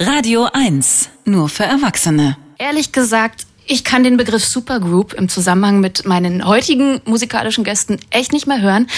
Radio 1, nur für Erwachsene. Ehrlich gesagt, ich kann den Begriff Supergroup im Zusammenhang mit meinen heutigen musikalischen Gästen echt nicht mehr hören.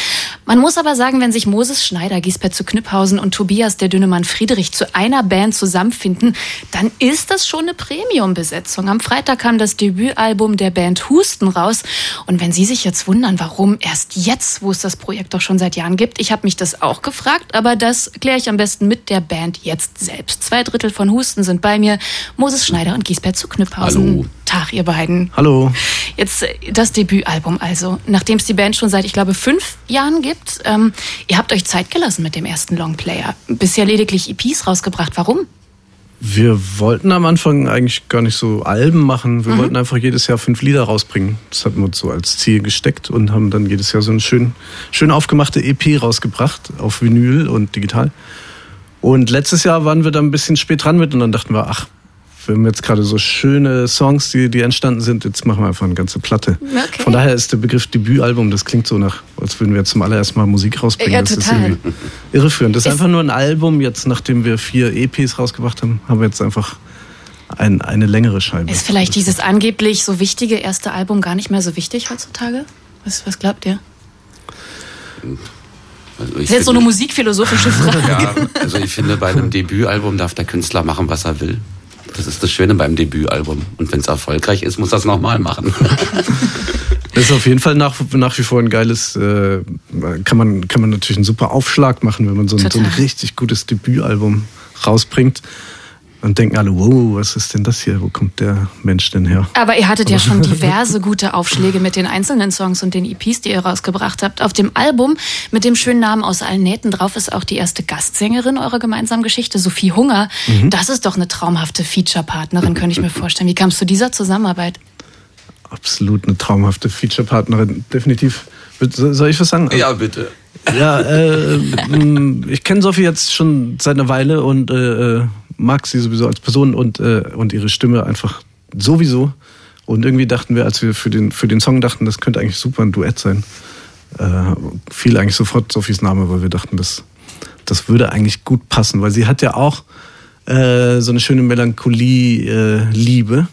Man muss aber sagen, wenn sich Moses Schneider, Giesbert zu Knüpphausen und Tobias der Dünnemann Friedrich zu einer Band zusammenfinden, dann ist das schon eine Premium-Besetzung. Am Freitag kam das Debütalbum der Band Husten raus. Und wenn Sie sich jetzt wundern, warum erst jetzt, wo es das Projekt doch schon seit Jahren gibt, ich habe mich das auch gefragt, aber das kläre ich am besten mit der Band jetzt selbst. Zwei Drittel von Husten sind bei mir, Moses Schneider und Giesbert zu Knüpphausen. Hallo. Tag, ihr beiden. Hallo. Jetzt äh, das Debütalbum also. Nachdem es die Band schon seit, ich glaube, fünf Jahren gibt. Ähm, ihr habt euch Zeit gelassen mit dem ersten Longplayer. Bisher lediglich EPs rausgebracht. Warum? Wir wollten am Anfang eigentlich gar nicht so Alben machen. Wir wollten einfach jedes Jahr fünf Lieder rausbringen. Das hatten wir uns so als Ziel gesteckt und haben dann jedes Jahr so eine schön, schön aufgemachte EP rausgebracht auf Vinyl und digital. Und letztes Jahr waren wir dann ein bisschen spät dran mit und dann dachten wir, ach, wir haben jetzt gerade so schöne Songs, die, die entstanden sind, jetzt machen wir einfach eine ganze Platte. Okay. Von daher ist der Begriff Debütalbum, das klingt so nach, als würden wir jetzt zum allerersten Mal Musik rausbringen. Ja, das ist total. irgendwie irreführend. Das ist, Ist- einfach nur ein Album. Jetzt, nachdem wir vier EPs rausgebracht haben, haben wir jetzt einfach ein, eine längere Scheibe. Ist vielleicht dieses angeblich so wichtige erste Album gar nicht mehr so wichtig heutzutage? Was, was glaubt ihr? Also Das ist jetzt so eine musikphilosophische Frage. Ja, also ich finde, bei einem Debütalbum darf der Künstler machen, was er will. Das ist das Schöne beim Debütalbum. Und wenn es erfolgreich ist, muss er es nochmal machen. Das ist auf jeden Fall nach, nach wie vor ein geiles, äh, kann, man, kann man natürlich einen super Aufschlag machen, wenn man so ein, so ein richtig gutes Debütalbum rausbringt. Und denken alle, wow, was ist denn das hier? Wo kommt der Mensch denn her? Aber ihr hattet ja schon diverse gute Aufschläge mit den einzelnen Songs und den EPs, die ihr rausgebracht habt. Auf dem Album mit dem schönen Namen aus allen Nähten drauf ist auch die erste Gastsängerin eurer gemeinsamen Geschichte, Sophie Hunger. Das ist doch eine traumhafte Feature-Partnerin, könnte ich mir vorstellen. Wie kam es zu dieser Zusammenarbeit? Absolut eine traumhafte Feature-Partnerin, definitiv. So- Soll ich was sagen? ja, bitte. Ja, äh, ich kenne Sophie jetzt schon seit einer Weile und äh, äh, mag sie sowieso als Person und, äh, und ihre Stimme einfach sowieso. Und irgendwie dachten wir, als wir für den, für den Song dachten, das könnte eigentlich super ein Duett sein, äh, fiel eigentlich sofort Sophies Name, weil wir dachten, das, das würde eigentlich gut passen, weil sie hat ja auch äh, so eine schöne Melancholie-Liebe.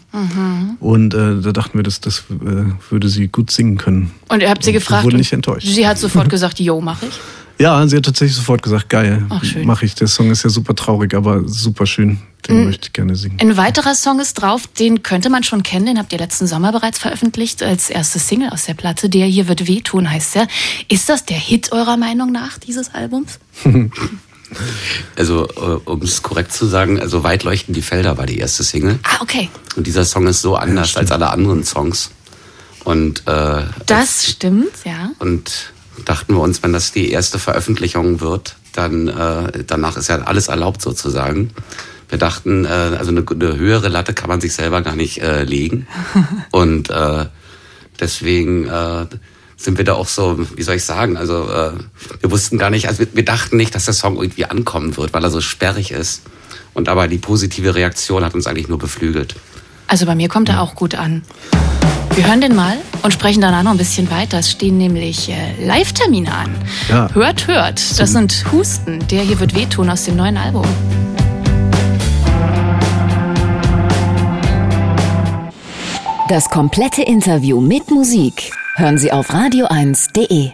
Und äh, da dachten wir, das, das äh, würde sie gut singen können. Und ihr habt sie Und gefragt. wurden und nicht enttäuscht. Sie hat sofort gesagt, yo, mach ich. Ja, sie hat tatsächlich sofort gesagt, geil, Ach, schön. mache ich. Der Song ist ja super traurig, aber super schön. Den möchte ich gerne singen. Ein weiterer Song ist drauf, den könnte man schon kennen, den habt ihr letzten Sommer bereits veröffentlicht als erste Single aus der Platte. Der hier wird wehtun, heißt er. Ist das der Hit eurer Meinung nach dieses Albums? Also, um es korrekt zu sagen, also weit leuchten die Felder war die erste Single. Ah, okay. Und dieser Song ist so anders als alle anderen Songs. Und, äh, Das stimmt, ja. und dachten wir uns, wenn das die erste Veröffentlichung wird, dann äh, danach ist ja alles erlaubt sozusagen. Wir dachten, äh, also eine, eine höhere Latte kann man sich selber gar nicht äh, legen. Und äh, deswegen äh, sind wir da auch so, wie soll ich sagen, also äh, wir wussten gar nicht, also wir, wir dachten nicht, dass der Song irgendwie ankommen wird, weil er so sperrig ist. Und aber die positive Reaktion hat uns eigentlich nur beflügelt. Also bei mir kommt er auch gut an. Wir hören den mal und sprechen danach noch ein bisschen weiter. Es stehen nämlich äh, Live-Termine an. Ja. Hört, hört. Das sind Husten. Der hier wird wehtun aus dem neuen Album. Das komplette Interview mit Musik hören Sie auf radio1.de.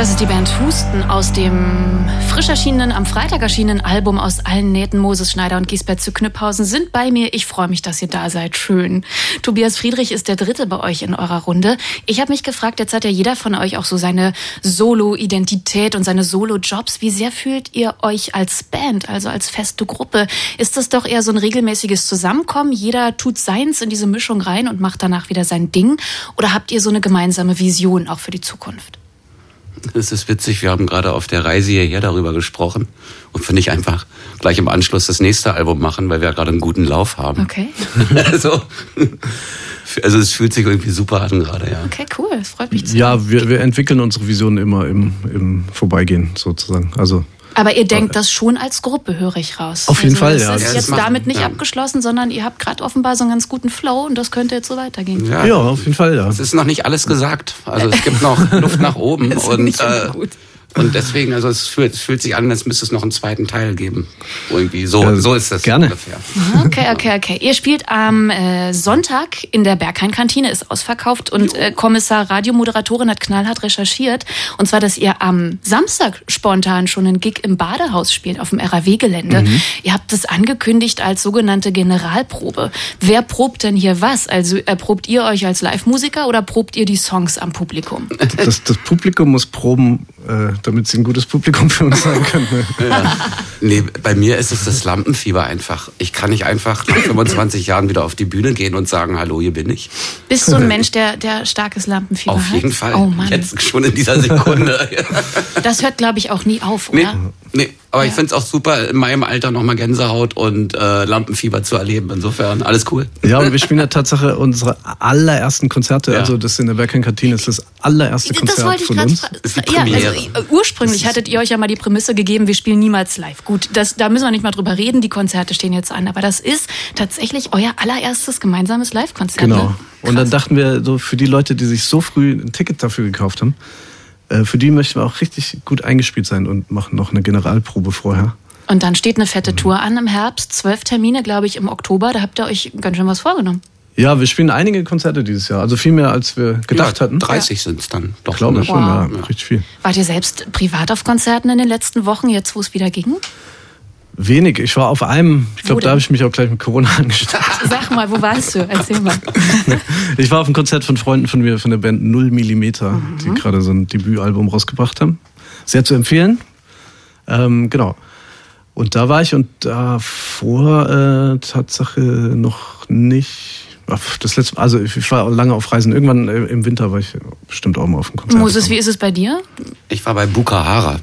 Das ist die Band Husten aus dem frisch erschienenen, am Freitag erschienenen Album aus allen Nähten. Moses Schneider und Giesbert zu Knüpphausen sind bei mir. Ich freue mich, dass ihr da seid. Schön. Tobias Friedrich ist der Dritte bei euch in eurer Runde. Ich habe mich gefragt, jetzt hat ja jeder von euch auch so seine Solo-Identität und seine Solo-Jobs. Wie sehr fühlt ihr euch als Band, also als feste Gruppe? Ist das doch eher so ein regelmäßiges Zusammenkommen? Jeder tut seins in diese Mischung rein und macht danach wieder sein Ding? Oder habt ihr so eine gemeinsame Vision auch für die Zukunft? Es ist witzig, wir haben gerade auf der Reise hierher darüber gesprochen und finde ich einfach gleich im Anschluss das nächste Album machen, weil wir ja gerade einen guten Lauf haben. Okay. also, also es fühlt sich irgendwie super an gerade, ja. Okay, cool. Das freut mich zu Ja, wir, wir entwickeln unsere Vision immer im, im Vorbeigehen sozusagen. Also Aber ihr denkt das schon als Gruppe, höre ich raus. Auf jeden Fall, das ja. ist Ja, das jetzt damit nicht ja. abgeschlossen, sondern ihr habt gerade offenbar so einen ganz guten Flow und das könnte jetzt so weitergehen. Ja. ja, auf jeden Fall, ja. Es ist noch nicht alles gesagt. Also es gibt noch Luft nach oben Das ist und nicht immer äh, gut. Und deswegen, also es fühlt, es fühlt sich an, als müsste es noch einen zweiten Teil geben. Irgendwie so, Ja, so ist das gerne. ungefähr. Okay, okay, okay. Ihr spielt am äh, Sonntag in der Berghain-Kantine, ist ausverkauft und äh, Kommissar Radiomoderatorin hat knallhart recherchiert. Und zwar, dass ihr am Samstag spontan schon einen Gig im Badehaus spielt, auf dem RAW-Gelände. Ihr habt das angekündigt als sogenannte Generalprobe. Wer probt denn hier was? Also erprobt ihr euch als Live-Musiker oder probt ihr die Songs am Publikum? Das, das Publikum muss proben, äh, damit sie ein gutes Publikum für uns sein können. ne? Nee, bei mir ist es das Lampenfieber einfach. Ich kann nicht einfach nach 25 Jahren wieder auf die Bühne gehen und sagen, hallo, hier bin ich. Bist du ein Mensch, der, der starkes Lampenfieber Auf hat? jeden Fall. Oh Mann. Jetzt schon in dieser Sekunde. Das hört, glaube ich, auch nie auf, nee, oder? nee, aber ich Ja. finde es auch super, in meinem Alter nochmal Gänsehaut und äh, Lampenfieber zu erleben. Insofern, alles cool. Ja, und wir spielen ja Tatsache unsere allerersten Konzerte. Ja. Also das in der Berghain-Kantine ist das allererste Das Konzert wollte ich von gerade uns. fragen. ist die Ja, also äh, ursprünglich hattet ihr euch ja mal die Prämisse gegeben, wir spielen niemals live. Gut, das, da müssen wir nicht mal drüber reden, die Konzerte stehen jetzt an. Aber das ist tatsächlich euer allererstes gemeinsames Live-Konzert. Genau. Ne? Und dann dachten wir, so für die Leute, die sich so früh ein Ticket dafür gekauft haben, für die möchten wir auch richtig gut eingespielt sein und machen noch eine Generalprobe vorher. Und dann steht eine fette Tour an im Herbst, zwölf Termine, glaube ich, im Oktober. Da habt ihr euch ganz schön was vorgenommen. Ja, wir spielen einige Konzerte dieses Jahr. Also viel mehr, als wir gedacht ja, hatten. 30 sind es dann. Doch, Ich glaube ne? schon, ja, Wow. richtig viel. Wart ihr selbst privat auf Konzerten in den letzten Wochen, jetzt wo es wieder ging? Wenig. Ich war auf einem, ich glaube, da habe ich mich auch gleich mit Corona angesteckt. Sag mal, wo warst du? Erzähl mal. Ich war auf einem Konzert von Freunden von mir, von der Band Null Millimeter, Mhm. die gerade so ein Debütalbum rausgebracht haben. Sehr zu empfehlen. Ähm, genau. Und da war ich und davor äh, Tatsache noch nicht. Ach, Das letzte, also ich war lange auf Reisen. Irgendwann äh, im Winter war ich bestimmt auch mal auf dem Konzert. Moses, wie ist es bei dir? Ich war bei Bukahara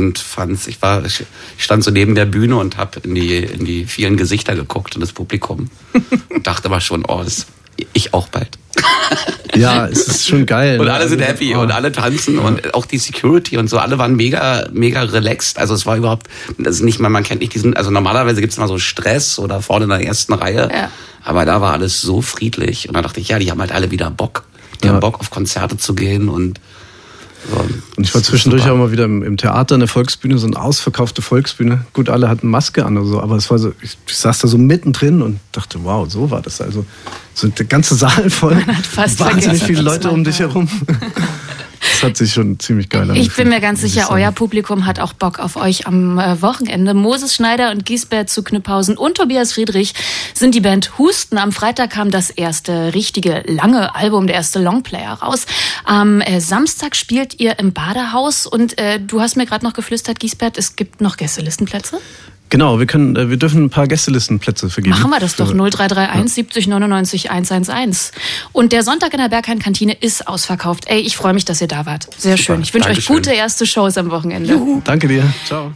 und fand's, ich war, ich stand so neben der Bühne und habe in die, in die vielen Gesichter geguckt und das Publikum und dachte aber schon, oh, das, ich auch bald. Ja, es ist schon geil. Und ne? alle sind happy oh. und alle tanzen und auch die Security und so, alle waren mega, mega relaxed. Also es war überhaupt, das ist nicht mal, man kennt nicht diesen, also normalerweise gibt's immer so Stress oder vorne in der ersten Reihe. Ja. Aber da war alles so friedlich. Und da dachte ich, ja, die haben halt alle wieder Bock. Die Ja. haben Bock auf Konzerte zu gehen und. Und ich war zwischendurch super. auch mal wieder im, im Theater, eine Volksbühne, so eine ausverkaufte Volksbühne. Gut, alle hatten Maske an oder so, aber es war so, ich, ich saß da so mittendrin und dachte, wow, so war das. Also so der ganze Saal voll, hat fast wahnsinnig viele Leute man um dich herum. Das hat sich schon ziemlich geil Ich angefühlt, bin mir ganz ich sicher, euer Publikum hat auch Bock auf euch am äh, Wochenende. Moses Schneider und Giesbert zu Knüpphausen und Tobias Friedrich sind die Band Husten. Am Freitag kam das erste richtige lange Album, der erste Longplayer raus. Am äh, Samstag spielt ihr im Badehaus und äh, du hast mir gerade noch geflüstert, Giesbert, es gibt noch Gästelistenplätze. Genau, wir können, äh, wir dürfen ein paar Gästelistenplätze vergeben. Machen wir das doch. Für- 0331 70 99 111. Und der Sonntag in der Berghain-Kantine ist ausverkauft. Ey, ich freue mich, dass ihr da wart. Sehr schön. Ich wünsche euch gute erste Shows am Wochenende. Danke dir. Ciao.